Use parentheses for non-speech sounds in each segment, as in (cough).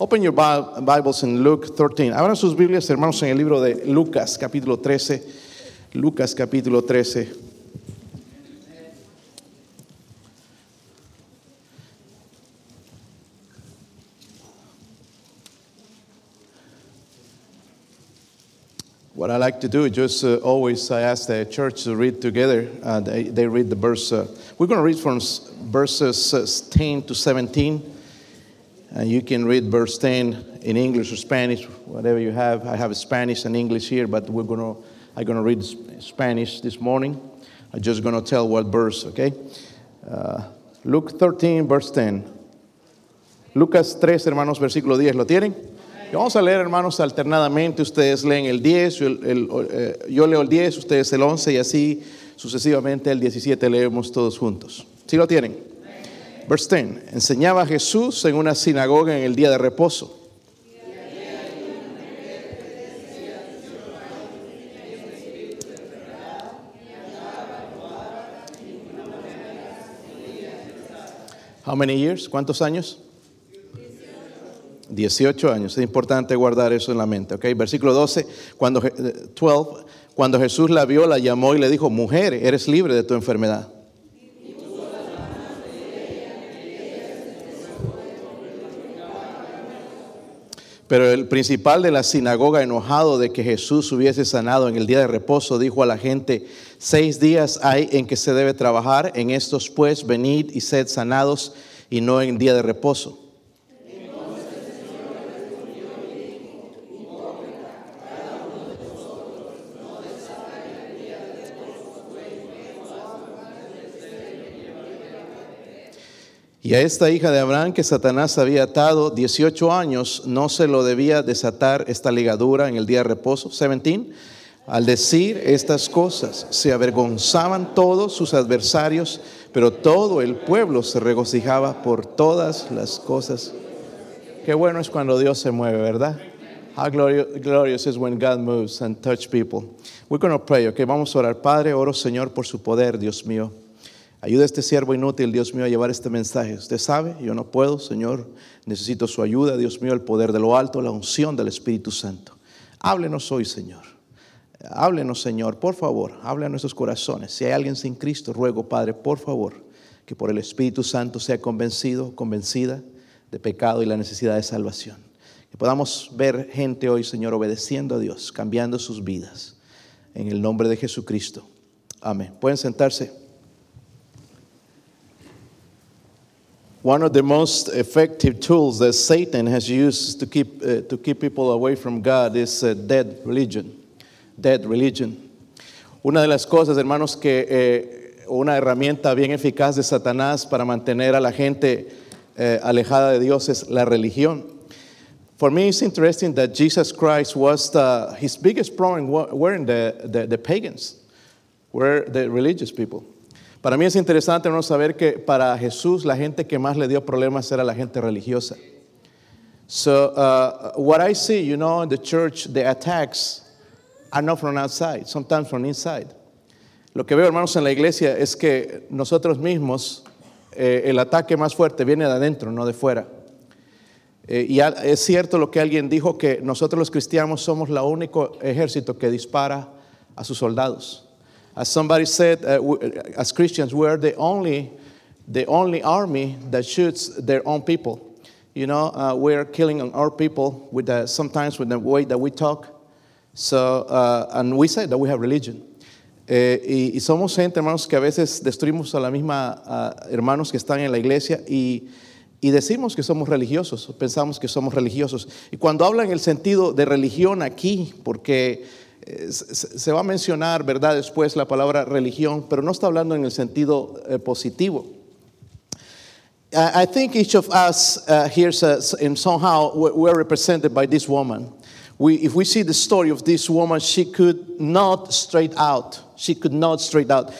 Open your Bibles in Luke 13. Abran sus Biblias, hermanos, en el libro de Lucas, capítulo 13. Lucas, capítulo 13. What I like to do, just uh, always I ask the church to read together. Uh, they, they read the verse. Uh, we're going to read from verses uh, 10 to 17. And you can read verse 10 in English or Spanish, whatever you have. I have Spanish and English here, but we're going to, I'm going to read Spanish this morning. I'm just going to tell what verse, okay? Uh, Luke 13, verse 10. Lucas 3, hermanos, versículo 10. ¿Lo tienen? Vamos a leer, hermanos, alternadamente. Ustedes leen el 10, yo, el- el- eh, yo leo el 10, ustedes el 11 y así sucesivamente el 17 leemos todos juntos. ¿Sí lo tienen? Verse 10. Enseñaba Jesús en una sinagoga en el día de reposo. How many years? ¿Cuántos años? 18 años. Es importante guardar eso en la mente, ¿ok? Versículo 12, cuando, Je- eh, 12, cuando Jesús la vio, la llamó y le dijo, mujer, eres libre de tu enfermedad. Pero el principal de la sinagoga, enojado de que Jesús hubiese sanado en el día de reposo, dijo a la gente, seis días hay en que se debe trabajar, en estos pues venid y sed sanados y no en día de reposo. Y a esta hija de Abraham que Satanás había atado 18 años, no se lo debía desatar esta ligadura en el día de reposo. 17. Al decir estas cosas, se avergonzaban todos sus adversarios, pero todo el pueblo se regocijaba por todas las cosas. Qué bueno es cuando Dios se mueve, ¿verdad? How glorious, is when God moves and touch people. We're going to pray, okay? Vamos a orar. Padre, oro, Señor, por su poder, Dios mío. Ayuda a este siervo inútil, Dios mío, a llevar este mensaje. Usted sabe, yo no puedo, Señor. Necesito su ayuda, Dios mío, el poder de lo alto, la unción del Espíritu Santo. Háblenos hoy, Señor. Háblenos, Señor, por favor. Hable a nuestros corazones. Si hay alguien sin Cristo, ruego, Padre, por favor, que por el Espíritu Santo sea convencido, convencida de pecado y la necesidad de salvación. Que podamos ver gente hoy, Señor, obedeciendo a Dios, cambiando sus vidas. En el nombre de Jesucristo. Amén. Pueden sentarse. One of the most effective tools that Satan has used to keep, uh, to keep people away from God is uh, dead religion. Dead religion. Una de las cosas, hermanos, que eh, una herramienta bien eficaz de Satanás para mantener a la gente eh, alejada de Dios es la religión. For me, it's interesting that Jesus Christ was the, his biggest problem wa- weren't the, the, the pagans, were the religious people. Para mí es interesante hermanos, saber que para Jesús la gente que más le dio problemas era la gente religiosa. So uh, what I see, you know, in the church, the attacks are not from outside, sometimes from inside. Lo que veo, hermanos, en la iglesia es que nosotros mismos, eh, el ataque más fuerte viene de adentro, no de fuera. Eh, y es cierto lo que alguien dijo, que nosotros los cristianos somos el único ejército que dispara a sus soldados. As somebody said, uh, we- as Christians, we are the only, the only army that shoots their own people. You know, uh, we're killing our people with the, sometimes with the way that we talk. So, uh, and we say that we have religion. Eh, y, y somos gente, hermanos, que a veces destruimos a la misma hermanos que están en la iglesia y, y decimos que somos religiosos, pensamos que somos religiosos. Y cuando habla en el sentido de religión aquí, porque se, va a mencionar, ¿verdad?, después la palabra religión, pero no está hablando en el sentido eh, positivo. I think each of us uh, here and somehow we- we're represented by this woman. We, if we see the story of this woman, she could not straight out. She could not straight out.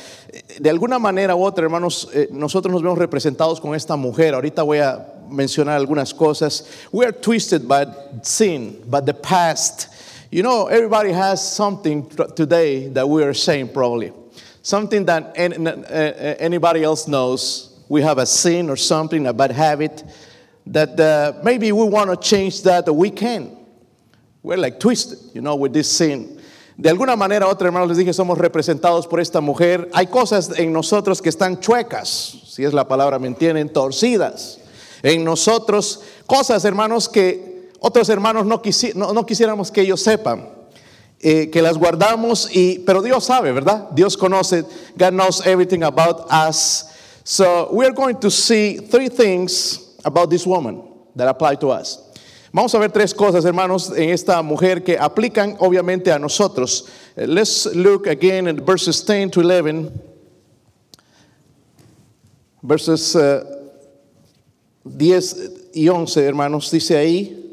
De alguna manera u otra, hermanos, eh, nosotros nos vemos representados con esta mujer. Ahorita voy a mencionar algunas cosas. We are twisted by sin, by the past. You know, everybody has something today that we are ashamed, probably. Something that an- anybody else knows. We have a sin or something, a bad habit that uh, maybe we want to change that, we can. We're like twisted, you know, with this sin. De alguna manera u otra, hermanos, les dije, somos representados por esta mujer. Hay cosas en nosotros que están chuecas, si es la palabra, me entienden, torcidas. En nosotros, cosas, hermanos, que otros hermanos no, quisiéramos que ellos sepan. Eh, que las guardamos, y, pero Dios sabe, ¿verdad? Dios conoce. God knows everything about us. So we're going to see three things about this woman that apply to us. Vamos a ver tres cosas, hermanos, en esta mujer que aplican obviamente a nosotros. Uh, let's look again in verses 10 to 11. Verses 10 uh, y 11, hermanos, dice ahí.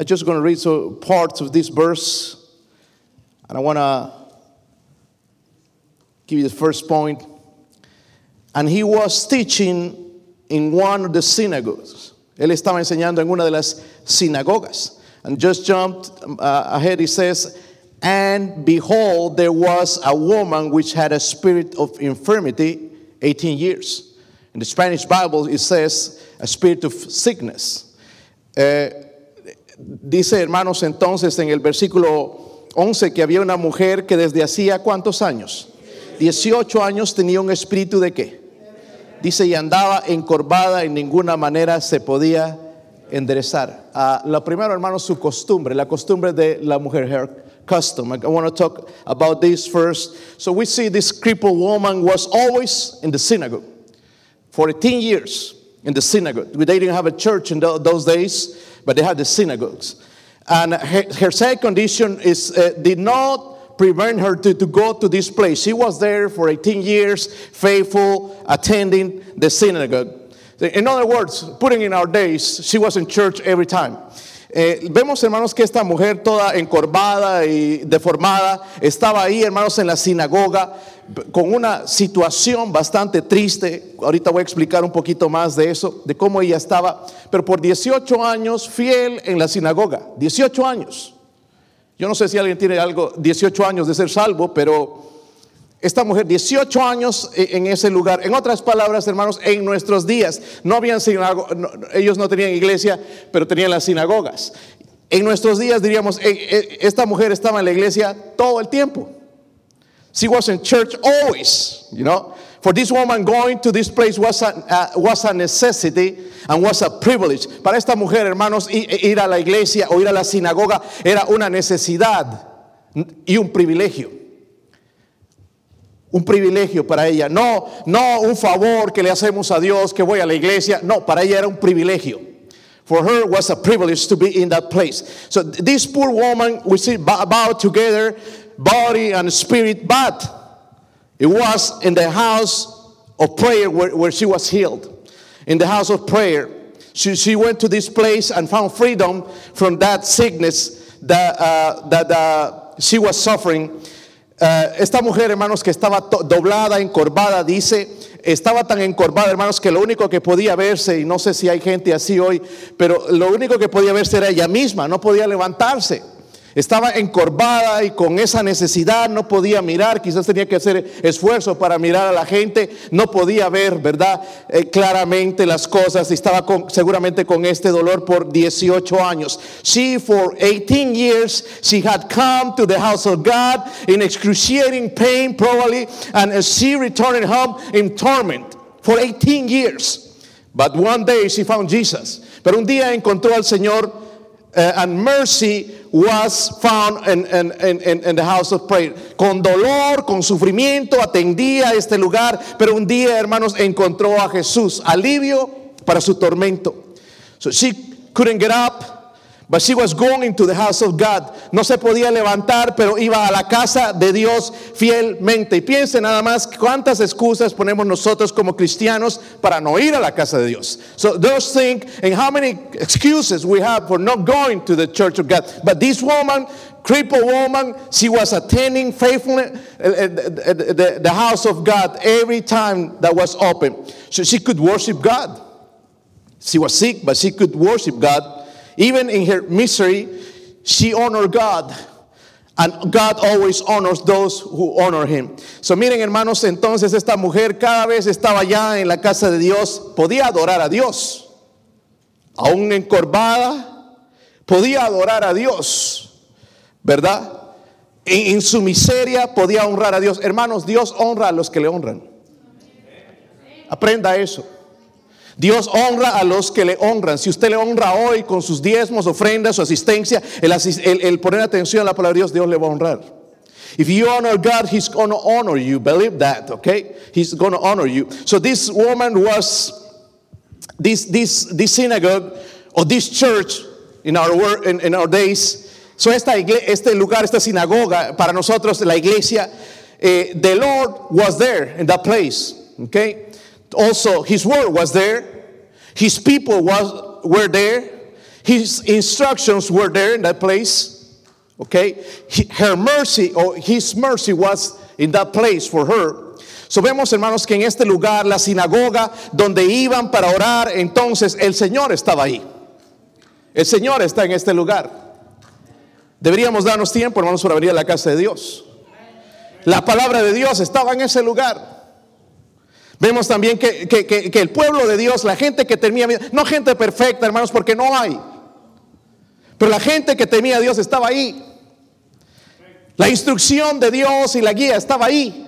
I'm just going to read so parts of this verse. And I want to give you the first point. And he was teaching in one of the synagogues. Él estaba enseñando en una de las sinagogas. And just jumped uh, ahead, he says, And behold, there was a woman which had a spirit of infirmity 18 years. In the Spanish Bible, it says a spirit of sickness. Eh, dice, hermanos, entonces en el versículo 11 que había una mujer que desde hacía cuántos años? 18 años tenía un espíritu de qué? Dice, y andaba encorvada, en ninguna manera se podía enderezar. Uh, lo primero, hermano, su costumbre, la costumbre de la mujer, her custom. I want to talk about this first. So we see this crippled woman was always in the synagogue for 18 years in the synagogue. They didn't have a church in those days, but they had the synagogues. And her, her second condition is uh, did not prevent her to, to go to this place. She was there for 18 years, faithful, attending the synagogue. In other words, putting in our days, she was in church every time. Eh, vemos, hermanos, que esta mujer toda encorvada y deformada estaba ahí, hermanos, en la sinagoga con una situación bastante triste. Ahorita voy a explicar un poquito más de eso, de cómo ella estaba, pero por 18 años fiel en la sinagoga. 18 años. Yo no sé si alguien tiene algo, 18 años de ser salvo, pero esta mujer, 18 años e, en ese lugar. En otras palabras, hermanos, en nuestros días no habían sinagogas, ellos no tenían iglesia, pero tenían las sinagogas. En nuestros días diríamos, e, e, esta mujer estaba en la iglesia todo el tiempo. She was in church always, you know. For this woman going to this place was a, was a necessity and was a privilege. Para esta mujer, hermanos, ir a la iglesia o ir a la sinagoga era una necesidad y un privilegio. Un privilegio para ella, no, no un favor que le hacemos a Dios que voy a la iglesia, no, para ella era un privilegio. For her was a privilege to be in that place. So this poor woman, we see bowed together, body and spirit, but it was in the house of prayer where, where she was healed. In the house of prayer, she, she went to this place and found freedom from that sickness that, uh, that uh, she was suffering. Uh, esta mujer, hermanos, que estaba doblada, encorvada, dice, estaba tan encorvada, hermanos, que lo único que podía verse, y no sé si hay gente así hoy, pero lo único que podía verse era ella misma, no podía levantarse. Estaba encorvada y con esa necesidad no podía mirar, quizás tenía que hacer esfuerzo para mirar a la gente, no podía ver, ¿verdad? Eh, claramente las cosas, estaba seguramente con este dolor por 18 años. She for 18 years she had come to the house of God in excruciating pain probably and she returned home in torment for 18 years. But one day she found Jesus. Pero un día encontró al Señor uh, and mercy was found in, the house of prayer. Con dolor, con sufrimiento, atendía este lugar, pero un día, hermanos, encontró a Jesús, alivio para su tormento. So she couldn't get up. But she was going into the house of God. No se podía levantar, pero iba a la casa de Dios fielmente. Y piense nada más cuántas excusas ponemos nosotros como cristianos para no ir a la casa de Dios. So those think and how many excuses we have for not going to the church of God. But this woman crippled woman, she was attending faithfully uh, uh, the, the, house of God every time that was open. So she could worship God. She was sick, but she could worship God even in her misery, she honored God. And God always honors those who honor him. So miren hermanos, entonces esta mujer cada vez estaba ya en la casa de Dios, podía adorar a Dios. aún encorvada, podía adorar a Dios, ¿verdad? En, en su miseria podía honrar a Dios. Hermanos, Dios honra a los que le honran. Aprenda eso. Dios honra a los que le honran. Si usted le honra hoy con sus diezmos, ofrendas, su asistencia, el, asis- el- poner atención a la palabra de Dios, Dios le va a honrar. If you honor God, He's going to honor you. Believe that, okay? He's going to honor you. So this woman was this this this synagogue or this church in our wor- in, our days. So esta este lugar, esta sinagoga para nosotros la iglesia, eh, the Lord was there in that place. Okay. Also, His word was there. His people was were there. His instructions were there in that place. Okay, He- her mercy or his mercy was in that place for her. So vemos, hermanos, que en este lugar, la sinagoga donde iban para orar, entonces el Señor estaba ahí. El Señor está en este lugar. Deberíamos darnos tiempo, hermanos, para venir a la casa de Dios. La palabra de Dios estaba en ese lugar. Vemos también que, que- que- el pueblo de Dios, la gente que temía, no gente perfecta, hermanos, porque no hay. Pero la gente que temía a Dios estaba ahí. La instrucción de Dios y la guía estaba ahí.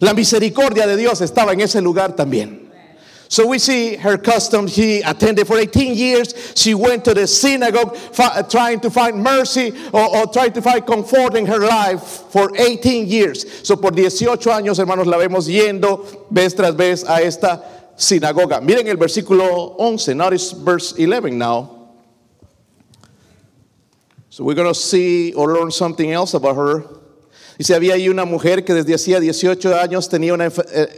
La misericordia de Dios estaba en ese lugar también. So we see her custom. She attended for 18 years. She went to the synagogue trying to find mercy or, or trying to find comfort in her life for 18 years. So por 18 años, hermanos, la vemos yendo vez tras vez a esta sinagoga. Miren el versículo 11. Notice verse 11 now. So we're going to see or learn something else about her. Dice, había ahí una mujer que desde hacía 18 años tenía un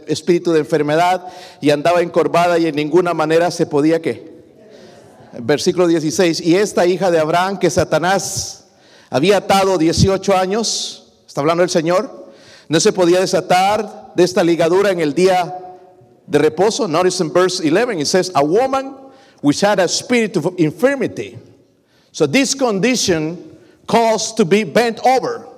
espíritu de enfermedad y andaba encorvada y en ninguna manera se podía que. Versículo 16, y esta hija de Abraham que Satanás había atado 18 años, está hablando el Señor, no se podía desatar de esta ligadura en el día de reposo. Notice in verse 11, it says, a woman which had a spirit of infirmity. So this condition caused to be bent over.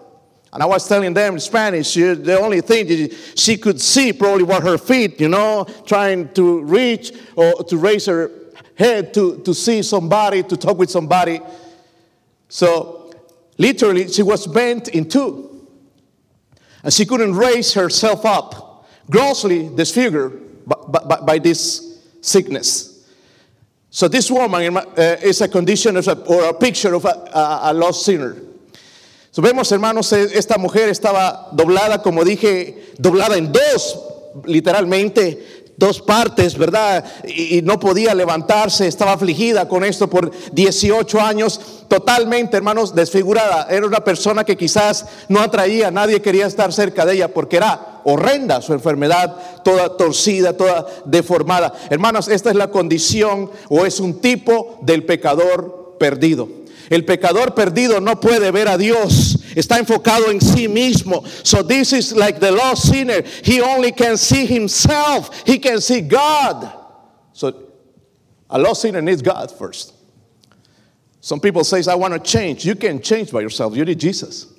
And I was telling them in Spanish, she- the only thing that she could see probably were her feet, you know, trying to reach or to raise her head to, to see somebody, to talk with somebody. So literally, she was bent in two. And she couldn't raise herself up, grossly disfigured by, by, by this sickness. So this woman uh, is a condition a, or a picture of a, a lost sinner. Vemos, hermanos, eh, esta mujer estaba doblada, como dije, doblada en dos, literalmente, dos partes, ¿verdad? Y, y no podía levantarse, estaba afligida con esto por 18 años, totalmente, hermanos, desfigurada. Era una persona que quizás no atraía, nadie quería estar cerca de ella porque era horrenda su enfermedad, toda torcida, toda deformada. Hermanos, esta es la condición o es un tipo del pecador perdido. El pecador perdido no puede ver a Dios, está enfocado en sí mismo. So this is like the lost sinner. He only can see himself. He can see God. So a lost sinner needs God first. Some people say, I want to change. You can change by yourself. You need Jesus.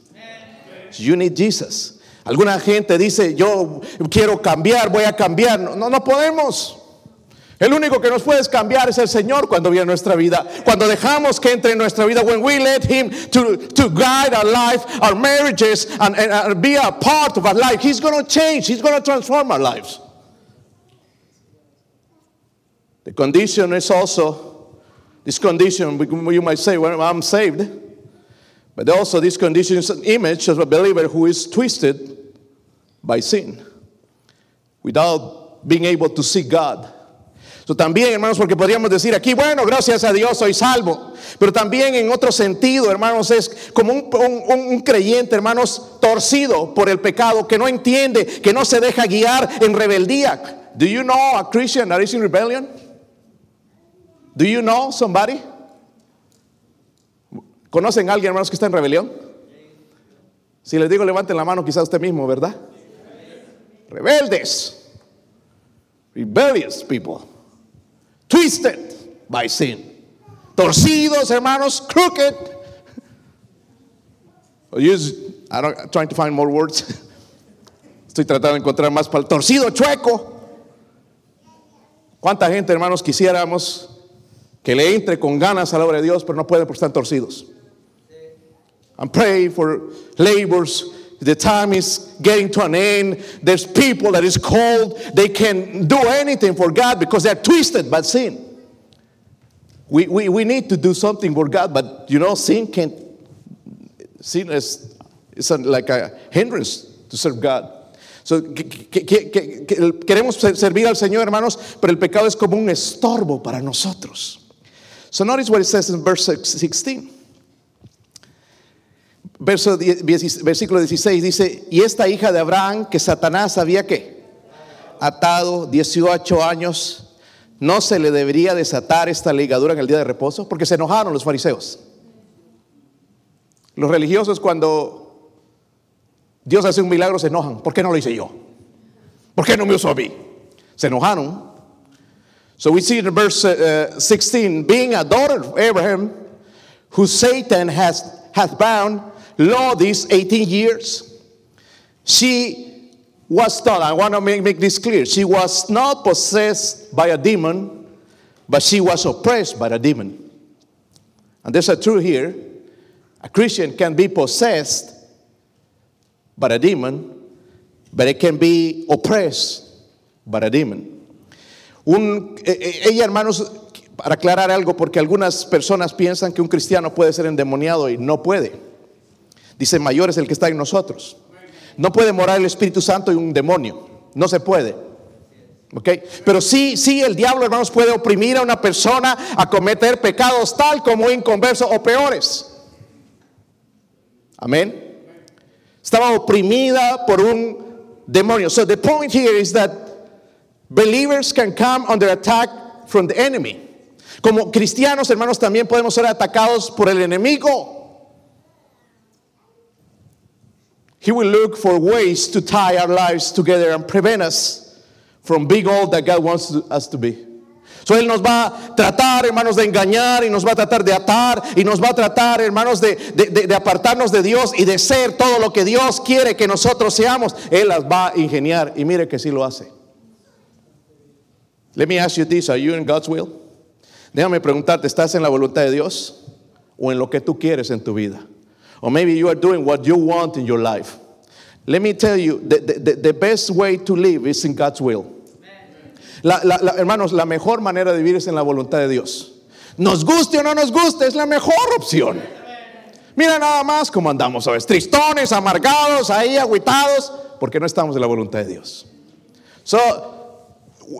You need Jesus. Alguna gente dice, yo quiero cambiar, voy a cambiar. No, no, no podemos. El único que nos puede cambiar es el Señor cuando viene a nuestra vida. Cuando dejamos que entre en nuestra vida, when we let Him to, to guide our life, our marriages, and, and, and be a part of our life, He's going to change, He's going to transform our lives. The condition is also, this condition, you might say, well, I'm saved. But also, this condition is an image of a believer who is twisted by sin without being able to see God. También, hermanos, porque podríamos decir aquí, bueno, gracias a Dios soy salvo. Pero también en otro sentido, hermanos, es como un, un- un creyente, hermanos, torcido por el pecado, que no entiende, que no se deja guiar en rebeldía. Do you know a Christian that is in rebellion? Do you know somebody? ¿Conocen a alguien, hermanos, que está en rebelión? Si les digo, levanten la mano, quizás usted mismo, ¿verdad? Rebeldes. Rebellious people. Twisted by sin. Torcidos, hermanos, crooked. I don't, I'm trying to find more words. (laughs) Estoy tratando de encontrar más para torcido, chueco. ¿Cuánta gente, hermanos, quisiéramos que le entre con ganas a la obra de Dios, pero no pueden porque están torcidos. I'm praying for laborers. The time is getting to an end. There's people that is called. They can do anything for God because they're twisted by sin. We, we, we need to do something for God, but you know, sin can't, sin is, is like a hindrance to serve God. So, que- queremos servir al Señor, hermanos, pero el pecado es como un estorbo para nosotros. So notice what it says in verse 16. Verso 10 versículo 16 dice, y esta hija de Abraham que Satanás había que atado 18 años, no se le debería desatar esta ligadura en el día de reposo, porque se enojaron los fariseos. Los religiosos cuando Dios hace un milagro se enojan. ¿Por qué no lo hice yo? ¿Por qué no me usó a mí? Se enojaron. So we see in verse uh, 16, being a daughter of Abraham, who Satan has hath bound, lo these 18 years, she was not, I want to make, make this clear, she was not possessed by a demon, but she was oppressed by a demon. And there's a truth here. A Christian can be possessed by a demon, but it can be oppressed by a demon. Un- ella, hermanos, para aclarar algo, porque algunas personas piensan que un cristiano puede ser endemoniado y no puede. Dice, mayor es el que está en nosotros. No puede morar el Espíritu Santo y un demonio. No se puede. ¿Ok? Pero sí, sí, el diablo, hermanos, puede oprimir a una persona a cometer pecados tal como inconverso o peores. Amén. Estaba oprimida por un demonio. So the point here is that believers can come under attack from the enemy. Como cristianos, hermanos, también podemos ser atacados por el enemigo. He will look for ways to tie our lives together and prevent us from being all that God wants us to be. So Él nos va a tratar, hermanos, de engañar y nos va a tratar de atar y nos va a tratar, hermanos, de apartarnos de Dios y de ser todo lo que Dios quiere que nosotros seamos. Él las va a ingeniar y mire que sí lo hace. Let me ask you this, are you in God's will? Déjame preguntarte, ¿estás en la voluntad de Dios o en lo que tú quieres en tu vida? Or maybe you are doing what you want in your life. Let me tell you, the, the- the- best way to live is in God's will. La- la- la- hermanos, la mejor manera de vivir es en la voluntad de Dios. Nos guste o no nos guste, es la mejor opción. Mira nada más cómo andamos, ¿sabes? Tristones, amargados, ahí agüitados, porque no estamos en la voluntad de Dios. So,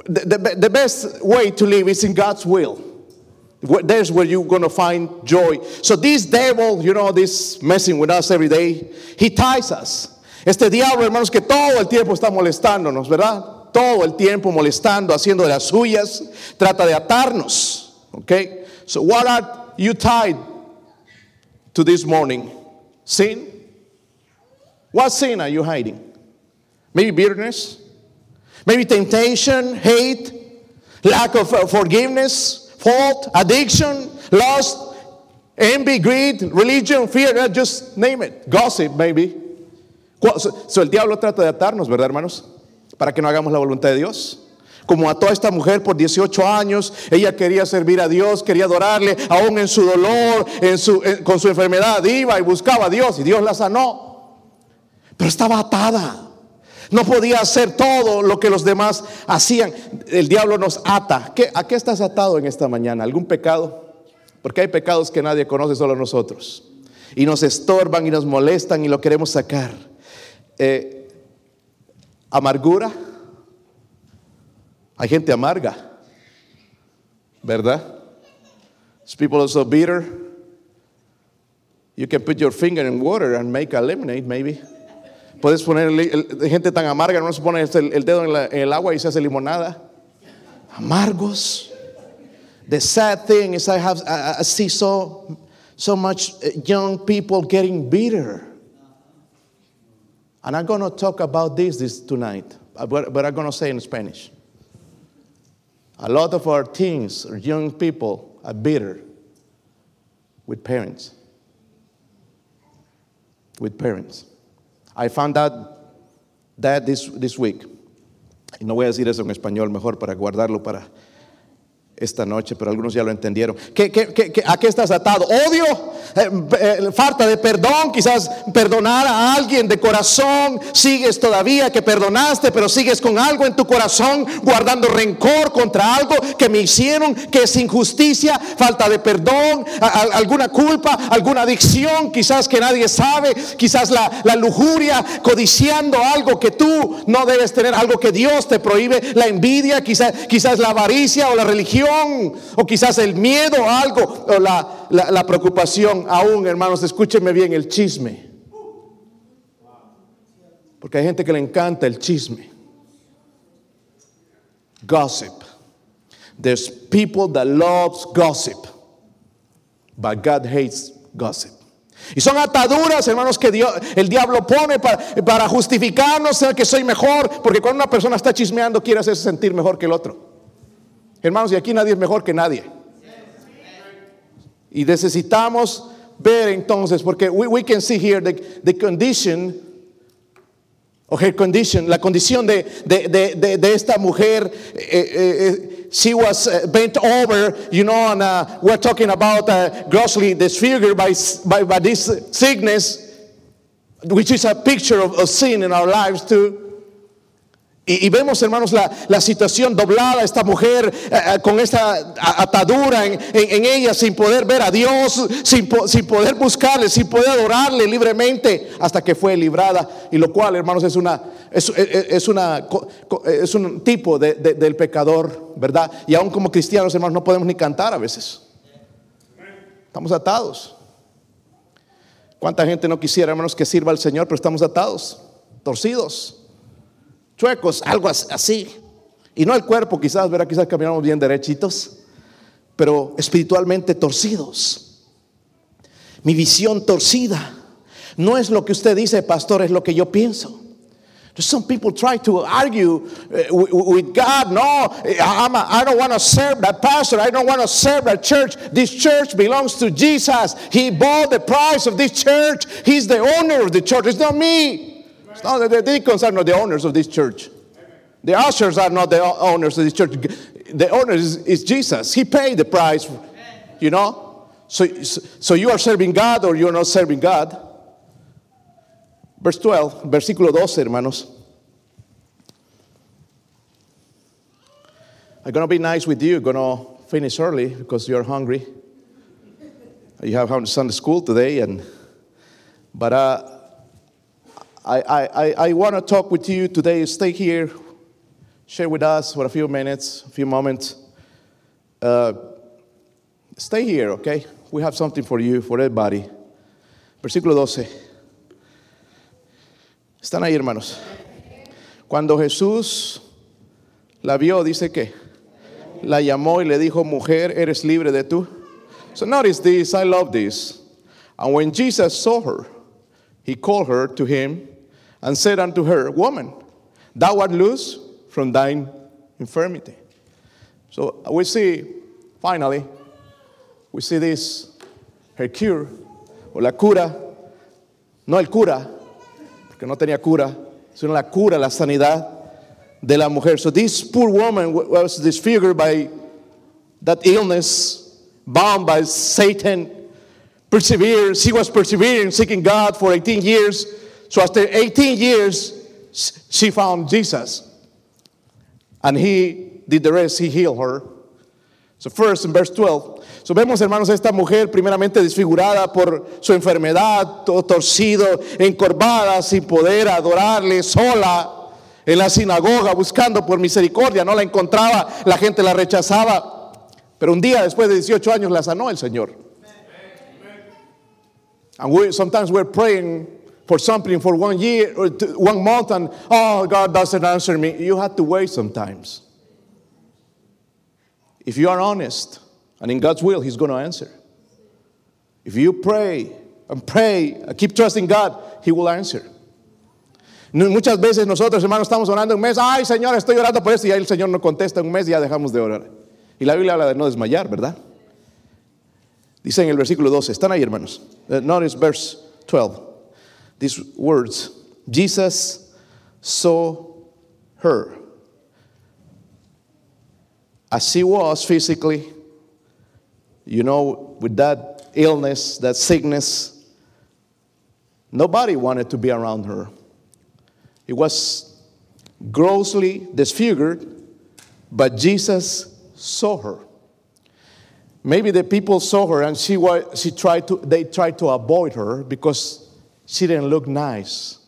the, the, the best way to live is in God's will. There's where you're going to find joy. So this devil, you know, this messing with us every day, he ties us. Este diablo, hermanos, que todo el tiempo está molestándonos, ¿verdad? Todo el tiempo molestando, haciendo de las suyas, trata de atarnos. Okay? So what are you tied to this morning? Sin? What sin are you hiding? Maybe bitterness? Maybe temptation, hate, lack of uh, forgiveness, fault, addiction, lust, envy, greed, religion, fear, just name it. Gossip, maybe. So, so el diablo trata de atarnos, ¿verdad, hermanos? Para que no hagamos la voluntad de Dios. Como ató a esta mujer por 18 años, ella quería servir a Dios, quería adorarle, aún en su dolor, en su, con su enfermedad, iba y buscaba a Dios y Dios la sanó. Pero estaba atada. No podía hacer todo lo que los demás hacían. El diablo nos ata. ¿Qué- ¿A qué estás atado en esta mañana? ¿Algún pecado? Porque hay pecados que nadie conoce, solo nosotros. Y nos estorban y nos molestan y lo queremos sacar. Eh, amargura. Hay gente amarga. ¿Verdad? There's people also bitter. You can put your finger in water and make a lemonade, maybe. Puedes poner el- el- gente tan amarga, no se pone el, el dedo en, la- en el agua y se hace limonada. Amargos. The sad thing is I have I, I see so so much uh, young people getting bitter. And I'm going to talk about this this tonight, but, but I'm going to say in Spanish. A lot of our teens or young people are bitter with parents. With parents. I found out that this, this week. No voy a decir eso en español mejor para guardarlo para. Esta noche, pero algunos ya lo entendieron. ¿Qué, qué, qué, a qué estás atado? Odio, eh, eh, falta de perdón, quizás perdonar a alguien de corazón, sigues todavía que perdonaste, pero sigues con algo en tu corazón, guardando rencor contra algo que me hicieron, que es injusticia, falta de perdón, alguna culpa, alguna adicción, quizás que nadie sabe, quizás la, la lujuria, codiciando algo que tú no debes tener, algo que Dios te prohíbe, la envidia, quizás, quizás la avaricia o la religión o quizás el miedo a algo, o la, la preocupación, aún hermanos, escúchenme bien, el chisme. Porque hay gente que le encanta el chisme. Gossip. There's people that loves gossip, but God hates gossip. Y son ataduras, hermanos, que Dios, el diablo pone para, para justificarnos que soy mejor, porque cuando una persona está chismeando quiere hacerse sentir mejor que el otro. Hermanos, y aquí nadie es mejor que nadie. Y necesitamos ver entonces, porque we, we can see here the, the condition, or her condition, la condición de, de, de, de esta mujer. Eh, eh, eh she was uh, bent over, you know, and uh, we're talking about uh, grossly disfigured by, by, by this sickness, which is a picture of, of sin in our lives too. Y, vemos, hermanos, la, situación doblada, esta mujer eh, eh, con esta atadura en, ella, sin poder ver a Dios, sin, poder buscarle, sin poder adorarle libremente, hasta que fue librada. Y lo cual, hermanos, es, una, es un tipo de, del pecador, ¿verdad? Y aún como cristianos, hermanos, no podemos ni cantar a veces. Estamos atados. ¿Cuánta gente no quisiera, hermanos, que sirva al Señor, pero estamos atados, torcidos? Chuecos, algo así. Y no el cuerpo, quizás, verá, quizás caminamos bien derechitos, pero espiritualmente torcidos. Mi visión torcida no es lo que usted dice, pastor, es lo que yo pienso. Some people try to argue uh, with God. No, a, I don't want to serve that pastor. I don't want to serve that church. This church belongs to Jesus. He bought the price of this church. He's the owner of the church. It's not me. No, the, deacons are not the owners of this church. The ushers are not the owners of this church. The owner is, is Jesus. He paid the price, you know. So, so you are serving God or you're not serving God. Verse 12, versículo 12, hermanos. I'm going to be nice with you. Going to finish early because you're hungry. You have Sunday school today, and but uh, I, I, I want to talk with you today. Stay here, share with us for a few minutes, a few moments. Uh, stay here, okay? We have something for you, for everybody. Versículo 12. Están ahí, hermanos. Cuando Jesús la vio, dice que la llamó y le dijo, mujer, eres libre de tú. So notice this, I love this. And when Jesus saw her, he called her to him and said unto her, Woman, thou art loose from thine infirmity. So we see, finally, we see this, her cure, o la cura, no el cura, porque no tenía cura, sino la cura, la sanidad de la mujer. So this poor woman was disfigured by that illness, bound by Satan, persevered. She was persevering, seeking God for 18 years. So after 18 years, she found Jesus. And he did the rest, he healed her. So first in verse 12. So vemos hermanos esta mujer primeramente desfigurada por su enfermedad, todo torcido, encorvada, sin poder adorarle, sola en la sinagoga buscando por misericordia, no la encontraba, la gente la rechazaba. Pero un día después de 18 años la sanó el Señor. And we, sometimes we're praying for something for one year or one month and oh god doesn't answer me you have to wait sometimes if you are honest and in god's will he's going to answer if you pray and pray and keep trusting god he will answer Muchas veces nosotros, hermanos, estamos orando un mes. Ay, Señor, estoy orando por eso. Y ahí el Señor no contesta un mes y ya dejamos de orar. Y la Biblia habla de no desmayar, ¿verdad? Dice en el versículo 12. Están ahí, hermanos. Uh, notice verse 12 these words Jesus saw her. as she was physically, you know, with that illness, that sickness, nobody wanted to be around her. It was grossly disfigured, but Jesus saw her. Maybe the people saw her and she, was, she tried to, they tried to avoid her because she didn't look nice.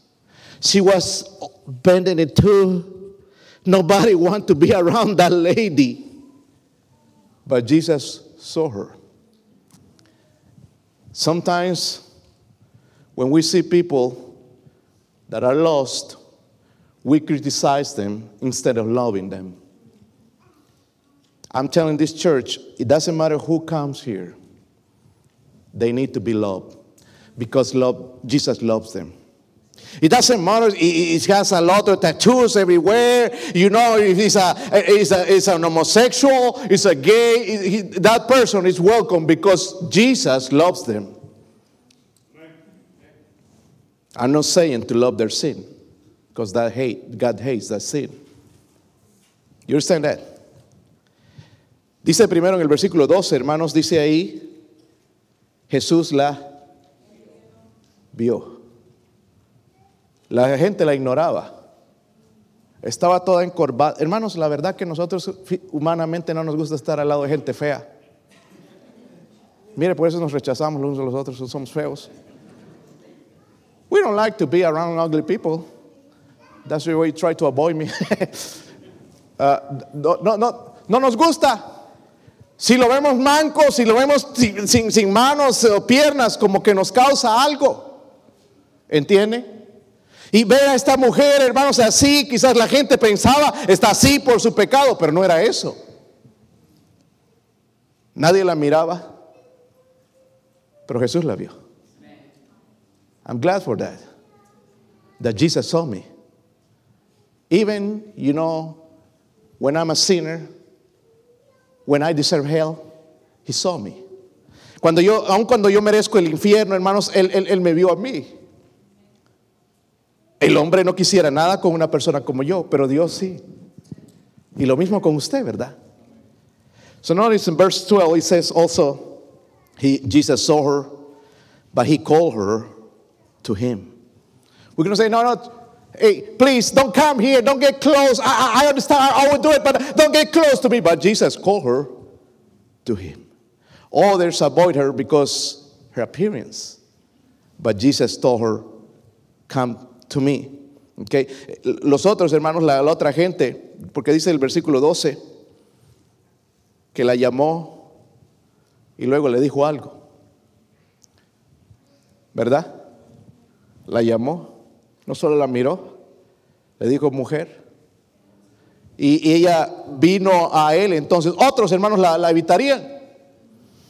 She was bending it too. Nobody (laughs) wanted to be around that lady. But Jesus saw her. Sometimes when we see people that are lost, we criticize them instead of loving them. I'm telling this church, it doesn't matter who comes here, they need to be loved because love, Jesus loves them. It doesn't matter. He has a lot of tattoos everywhere. You know, if he's a, he's, a, he's an homosexual, he's a gay, he, that person is welcome because Jesus loves them. I'm not saying to love their sin because that hate, God hates that sin. You understand that? Dice primero en el versículo 12, hermanos, dice ahí, Jesús la vio. La gente la ignoraba. Estaba toda encorvada. Hermanos, la verdad que nosotros humanamente no nos gusta estar al lado de gente fea. Mire, por eso nos rechazamos los unos a los otros, somos feos. We don't like to be around ugly people. That's why you try to avoid me. (laughs) uh, no, no, no, no nos gusta. Si lo vemos manco, si lo vemos sin, sin, sin manos o piernas, como que nos causa algo. ¿Entiende? Y ver a esta mujer, hermanos, así, quizás la gente pensaba, está así por su pecado, pero no era eso. Nadie la miraba, pero Jesús la vio. I'm glad for that, that Jesus saw me. Even, you know, when I'm a sinner, when I deserve hell, He saw me. Cuando yo, aun cuando yo merezco el infierno, hermanos, él, él, él me vio a mí. El hombre no quisiera nada con una persona como yo, pero Dios sí. Y lo mismo con usted, ¿verdad? So notice in verse 12 it says also, he, Jesus saw her, but he called her to him. We're going to say, no, no, hey, please don't come here, don't get close. I, I understand, I will do it, but don't get close to me. But Jesus called her to him. Others avoid her because her appearance. But Jesus told her, come to me. Okay. Los otros hermanos, la, otra gente, porque dice el versículo 12 que la llamó y luego le dijo algo. ¿Verdad? La llamó, no solo la miró, le dijo mujer. Y, y ella vino a él, entonces otros hermanos la, la evitarían.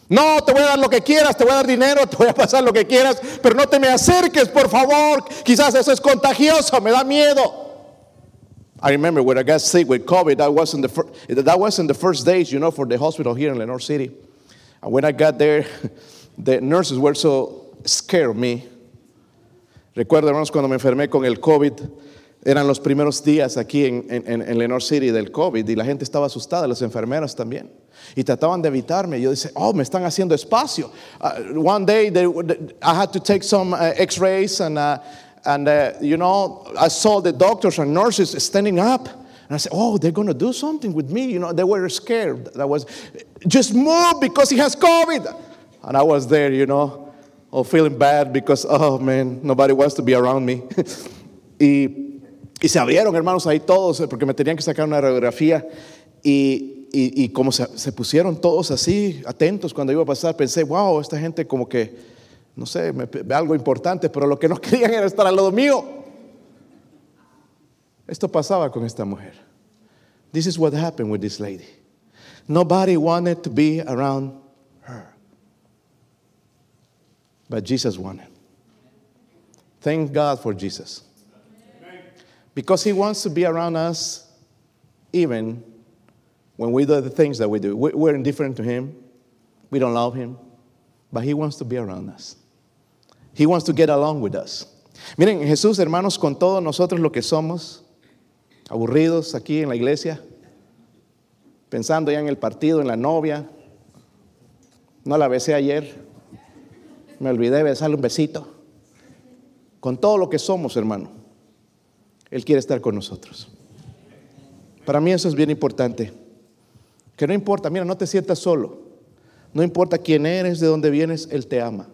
No, te voy a dar lo que quieras, te voy a dar dinero, (laughs) te voy a pasar lo que quieras, pero no te me acerques, por favor. Quizás eso es contagioso, me da miedo. I remember when I got sick with COVID, that was in the, that was in the first days, you know, for the hospital here in Lenore City. And when I got there, (laughs) the nurses were so scared of me. Recuerdo, hermanos, cuando me enfermé con el COVID, eran los primeros días aquí en, en, en City del COVID y la gente estaba asustada, las enfermeras también. Y trataban de evitarme. Yo decía, oh, me están haciendo espacio. Uh, one day they, I had to take some uh, x-rays and, uh, and uh, you know, I saw the doctors and nurses standing up. And I said, oh, they're going to do something with me. You know, they were scared. That was, just move because he has COVID. And I was there, you know, feeling bad because, oh, man, nobody wants to be around me. (laughs) y, y se abrieron, hermanos, ahí todos, porque me tenían que sacar una radiografía. Y y, y, como se, pusieron todos así, atentos cuando iba a pasar, pensé, wow, esta gente como que, no sé, me, ve algo importante, pero lo que no (laughs) querían era estar al lado mío. Esto pasaba con esta mujer. This is what happened with this lady. Nobody wanted to be around her. But Jesus wanted. Thank God for Jesus. Because he wants to be around us even when we do the things that we do. We're indifferent to Him. We don't love Him. But He wants to be around us. He wants to get along with us. Miren, Jesús, hermanos, con todos nosotros lo que somos, aburridos aquí en la iglesia, pensando ya en el partido, en la novia. No la besé ayer. Me olvidé de besarle un besito. Con todo lo que somos, hermano. Él quiere estar con nosotros. Para mí eso es bien importante. Que no importa, mira, no te sientas solo. No importa quién eres, de dónde vienes, Él te ama.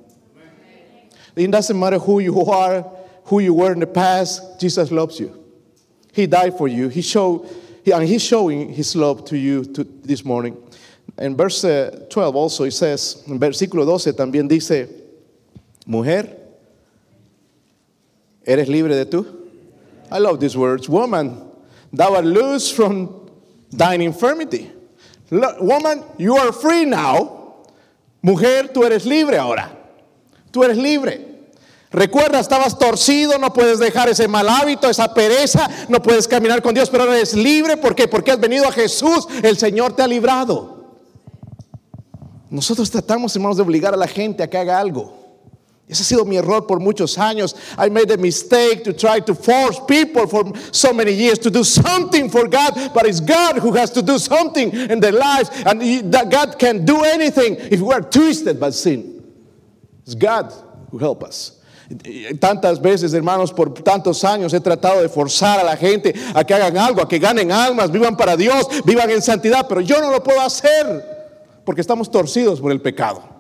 It doesn't matter who you are, who you were in the past, Jesus loves you. He died for you. He showed, and He's showing His love to you to, this morning. En verse 12 also it says, en versículo 12 también dice, mujer, ¿eres libre de tú? I love these words. Woman, thou art loose from thine infirmity. Woman, you are free now. Mujer, tú eres libre ahora. Tú eres libre. Recuerda, estabas torcido, no puedes dejar ese mal hábito, esa pereza, no puedes caminar con Dios, pero eres libre. ¿Por qué? Porque has venido a Jesús, el Señor te ha librado. Nosotros tratamos, hermanos, de obligar a la gente a que haga algo. Ese ha sido mi error por muchos años. I made a mistake to try to force people for so many years to do something for God, but it's God who has to do something in their lives, and that God can do anything if we are twisted by sin. It's God who help us. Tantas veces, hermanos, por tantos años he tratado de forzar a la gente a que hagan algo, a que ganen almas, vivan para Dios, vivan en santidad, pero yo no lo puedo hacer porque estamos torcidos por el pecado.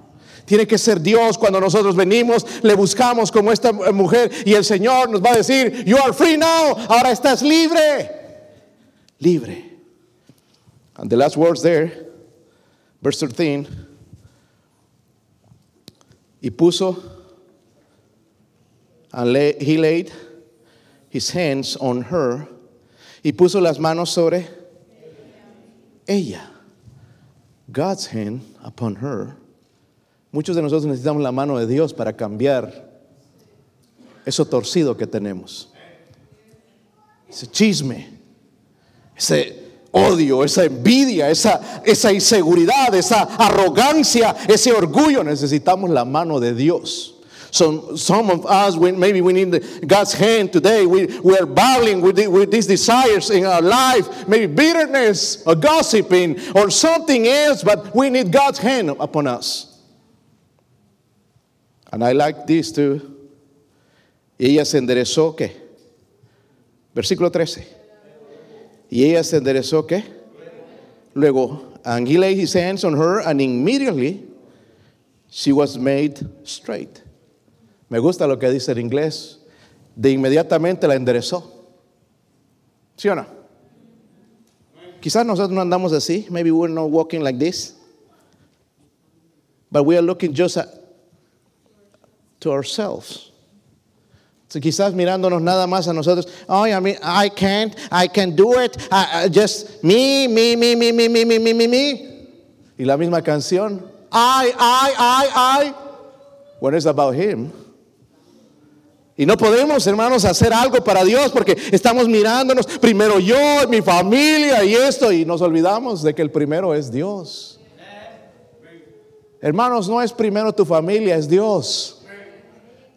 Tiene que ser Dios cuando nosotros venimos, le buscamos como esta mujer y el Señor nos va a decir, you are free now, ahora estás libre, libre. And the last words there, verse 13, y puso And he laid his hands on her y puso las manos sobre ella. God's hand upon her. Muchos de nosotros necesitamos la mano de Dios para cambiar eso torcido que tenemos. Ese chisme, ese odio, esa envidia, esa, esa inseguridad, esa arrogancia, ese orgullo. Necesitamos la mano de Dios. Some, some of us, we, maybe we need God's hand today. We, we are battling with, with these desires in our life, maybe bitterness or gossiping or something else, but we need God's hand upon us. And I like this too. Y ella se enderezó, ¿qué? Versículo 13. Y ella se enderezó, ¿qué? Luego, and he laid his hands on her, and immediately she was made straight. Me gusta lo que dice en inglés. De inmediatamente la enderezó. ¿Sí o no? Quizás nosotros no andamos así. Maybe we're not walking like this. But we are looking just at, to ourselves. So quizás mirándonos nada más a nosotros. Oh, I mean, I can't, I can do it. Just me, me, me, me, me, me, me, me, me, me. Y la misma canción. I, I, I, I. When it's about Him. Y no podemos, hermanos, hacer algo para Dios porque estamos mirándonos primero yo, mi familia y esto y nos olvidamos de que el primero es Dios. Hermanos, no es primero tu familia, es Dios.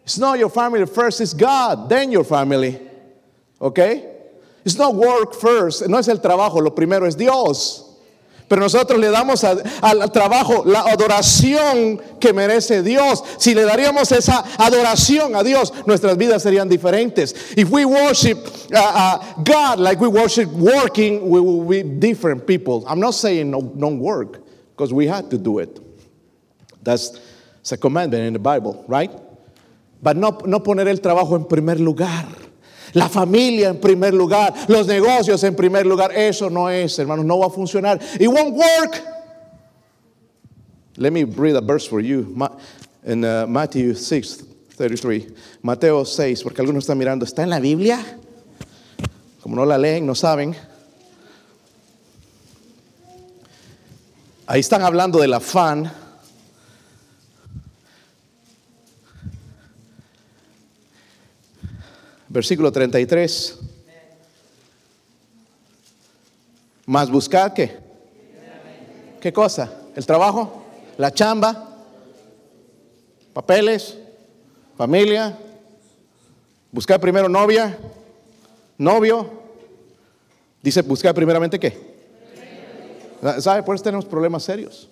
It's not your family first, it's God, then your family. Okay? It's not work first, no es el trabajo, lo primero es Dios. Pero nosotros le damos al trabajo la adoración que merece Dios. Si le daríamos esa adoración a Dios, nuestras vidas serían diferentes. If we worship uh, uh, God like we worship working, we will be different people. I'm not saying no, don't work, because we had to do it. That's a commandment in the Bible, right? No, no poner el trabajo en primer lugar. La familia en primer lugar, los negocios en primer lugar. Eso no es, hermanos, no va a funcionar. It won't work. Let me read a verse for you. In uh, Matthew 6, 33. Mateo 6, porque algunos están mirando, ¿está en la Biblia? Como no la leen, no saben. Ahí están hablando del afán Versículo 33. Más buscar qué? ¿Qué cosa? ¿El trabajo? ¿La chamba? ¿Papeles? ¿Familia? ¿Buscar primero novia? ¿Novio? Dice buscar primeramente qué? ¿Sabe? Por eso tenemos problemas serios.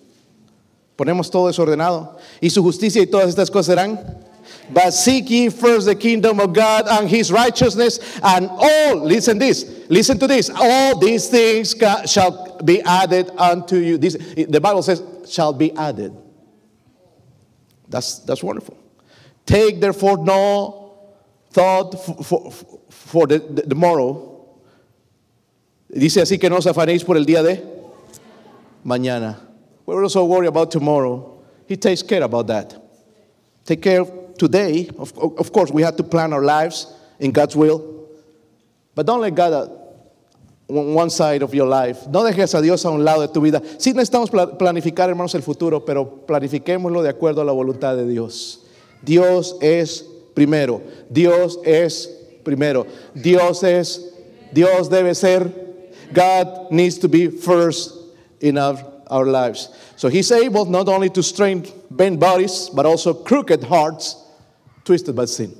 Ponemos todo desordenado. Y su justicia y todas estas cosas serán. But seek ye first the kingdom of God and his righteousness, and all, listen this, listen to this, all these things shall be added unto you. This, the Bible says, shall be added. That's, that's wonderful. Take therefore no thought for, for, for the, the, the morrow. Dice así que no os afanéis por el día de mañana. We're also worried about tomorrow. He takes care about that. Take care today. Of, of course, we have to plan our lives in God's will. But don't let God uh, on one side of your life. No dejes a Dios a un lado de tu vida. Sí necesitamos planificar, hermanos, el futuro, pero planifiquémoslo de acuerdo a la voluntad de Dios. Dios es primero. Dios es primero. Dios es, Dios debe ser. God needs to be first in our, our lives. So he's able not only to strengthen bent bodies, but also crooked hearts twisted by sin.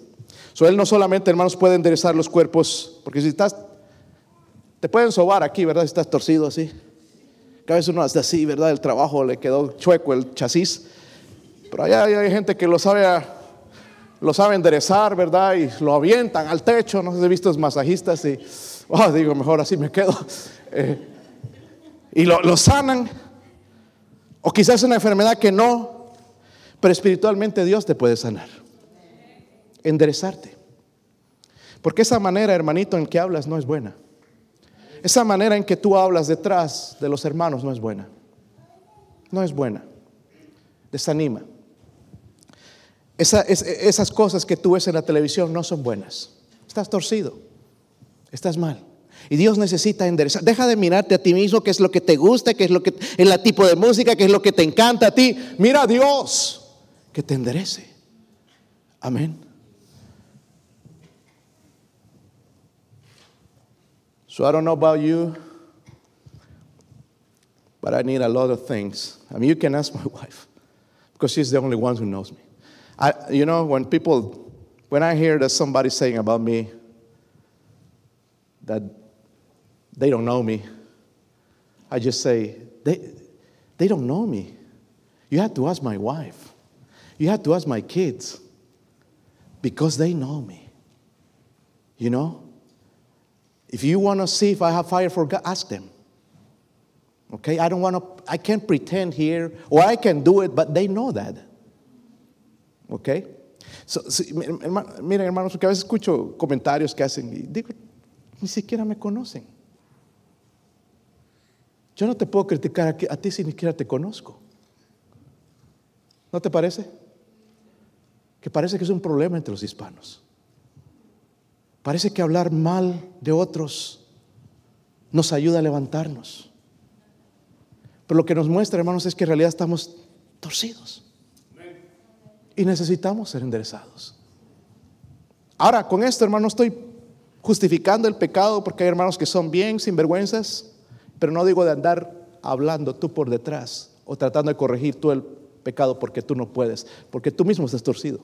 So él no solamente, hermanos, puede enderezar los cuerpos, porque si estás te pueden sobar aquí, ¿verdad? Si estás torcido así. Cada vez uno hace así, ¿verdad? El trabajo le quedó chueco el chasis. Pero allá hay gente que lo sabe, lo sabe enderezar, ¿verdad? Y lo avientan al techo. No sé si he visto masajistas y, oh, digo, mejor así me quedo. (laughs) Eh, y lo, lo sanan. O quizás es una enfermedad que no, pero espiritualmente Dios te puede sanar. Enderezarte. Porque esa manera, hermanito, en que hablas no es buena. Esa manera en que tú hablas detrás de los hermanos no es buena. No es buena. Desanima. esas cosas que tú ves en la televisión no son buenas. Estás torcido. Estás mal. Y Dios necesita enderezar. Deja de mirarte a ti mismo, qué es lo que te gusta, qué es lo que el tipo de música, qué es lo que te encanta a ti. Mira a Dios que te enderece. Amén. So I don't know about you, but I need a lot of things. I mean, you can ask my (laughs) wife because she's the only one who knows me. I, you know, when people, when I hear that somebody's saying about me that they don't know me, I just say, they, they don't know me. You have to ask my wife. You have to ask my kids because they know me. You know? If you want to see if I have fire for God, ask them. Okay, I don't want to, I can't pretend here, or I can do it, but they know that. Okay? So, miren, hermanos, porque a veces escucho comentarios que hacen y digo, ni siquiera me conocen. Yo no te puedo criticar a, a ti si ni siquiera te conozco. ¿No te parece? Que parece que es un problema entre los hispanos. Parece que hablar mal de otros nos ayuda a levantarnos. Pero lo que nos muestra, hermanos, es que en realidad estamos torcidos. Y necesitamos ser enderezados. Ahora, con esto, hermano, estoy justificando el pecado porque hay hermanos que son bien sinvergüenzas, pero no digo de andar hablando tú por detrás o tratando de corregir tú el pecado porque tú no puedes, porque tú mismo estás torcido.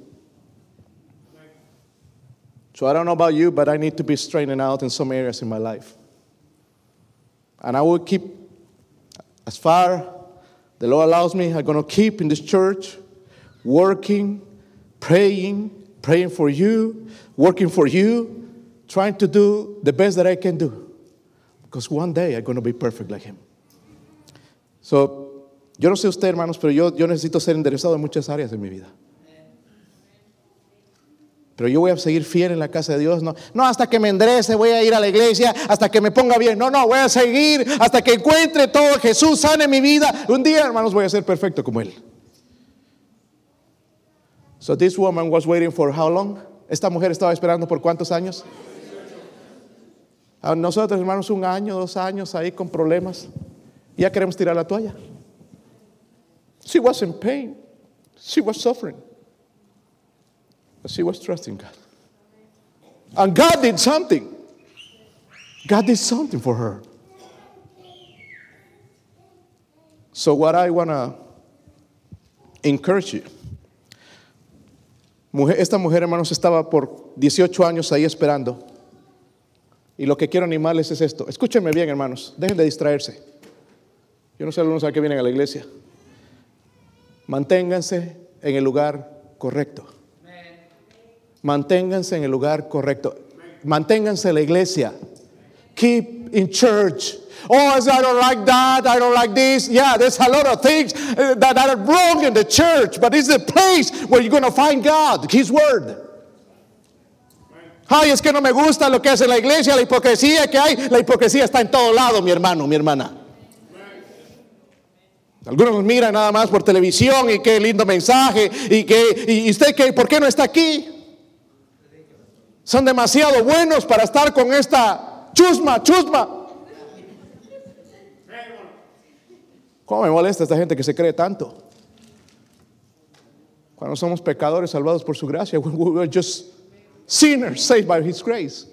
So I don't know about you, but I need to be straightened out in some areas in my life. And I will keep, as far the Lord allows me, I'm going to keep in this church, working, praying, praying for you, working for you, trying to do the best that I can do. Because one day I'm going to be perfect like Him. So, yo no sé usted, hermanos, pero yo, yo necesito ser enderezado en muchas áreas de mi vida. Pero yo voy a seguir fiel en la casa de Dios. No, no hasta que me enderece, voy a ir a la iglesia, hasta que me ponga bien. No, no, voy a seguir hasta que encuentre todo. Jesús sane mi vida. Un día, hermanos, voy a ser perfecto como Él. So this woman was waiting for how long? Esta mujer estaba esperando por cuántos años? A nosotros, hermanos, un año, dos años ahí con problemas. Ya queremos tirar la toalla. She was in pain. She was suffering. But she was trusting God. And God did something. God did something for her. So, what I want to encourage you. esta mujer, hermanos, estaba por 18 años ahí esperando. Y lo que quiero animarles es esto. Escúchenme bien, hermanos. Dejen de distraerse. Yo no sé algunos a qué vienen a la iglesia. Manténganse en el lugar correcto. Manténganse en el lugar correcto. Manténganse en la iglesia. Keep in church. Oh, I don't like that. I don't like this. Yeah, there's a lot of things uh, that are wrong in the church, but it's the place where you're going to find God, His Word. Ay, es que no me gusta lo que hace la iglesia, la hipocresía que hay. La hipocresía está en todo lado, mi hermano, mi hermana. Algunos nos miran nada más por televisión y qué lindo mensaje y que y usted qué, ¿por qué no está aquí? Son demasiado buenos para estar con esta chusma, chusma. ¿Cómo me molesta esta gente que se cree tanto? Cuando somos pecadores salvados por su gracia, we're just sinners saved by His grace.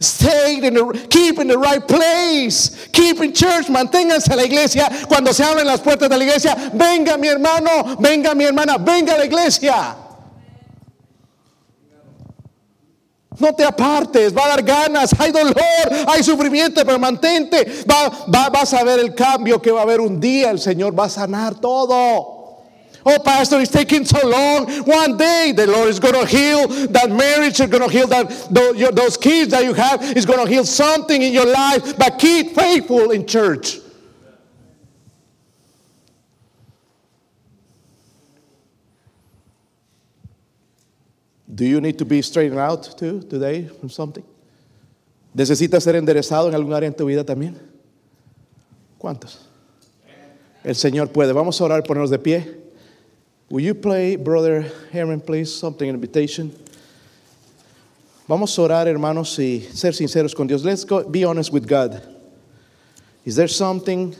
Stay in the, keep in the right place. Keep in church. Manténganse a la iglesia. Cuando se abren las puertas de la iglesia, venga mi hermano, venga mi hermana, venga a la iglesia. No te apartes, va a dar ganas, hay dolor, hay sufrimiento, pero mantente. Va, va, vas a ver el cambio que va a haber un día. El Señor va a sanar todo. Oh, Pastor, it's taking so long. One day the Lord is going to heal that marriage, is going to heal that those kids that you have, is going to heal something in your life. But keep faithful in church. Do you need to be straightened out too today from something? ¿Necesitas ser enderezado en algún área en tu vida también? ¿Cuántos? El Señor puede. Vamos a orar, ponernos de pie. Will you play, Brother Herman, please, something, an invitation? Vamos a orar, hermanos, y ser sinceros con Dios. Let's go, be honest with God. Is there something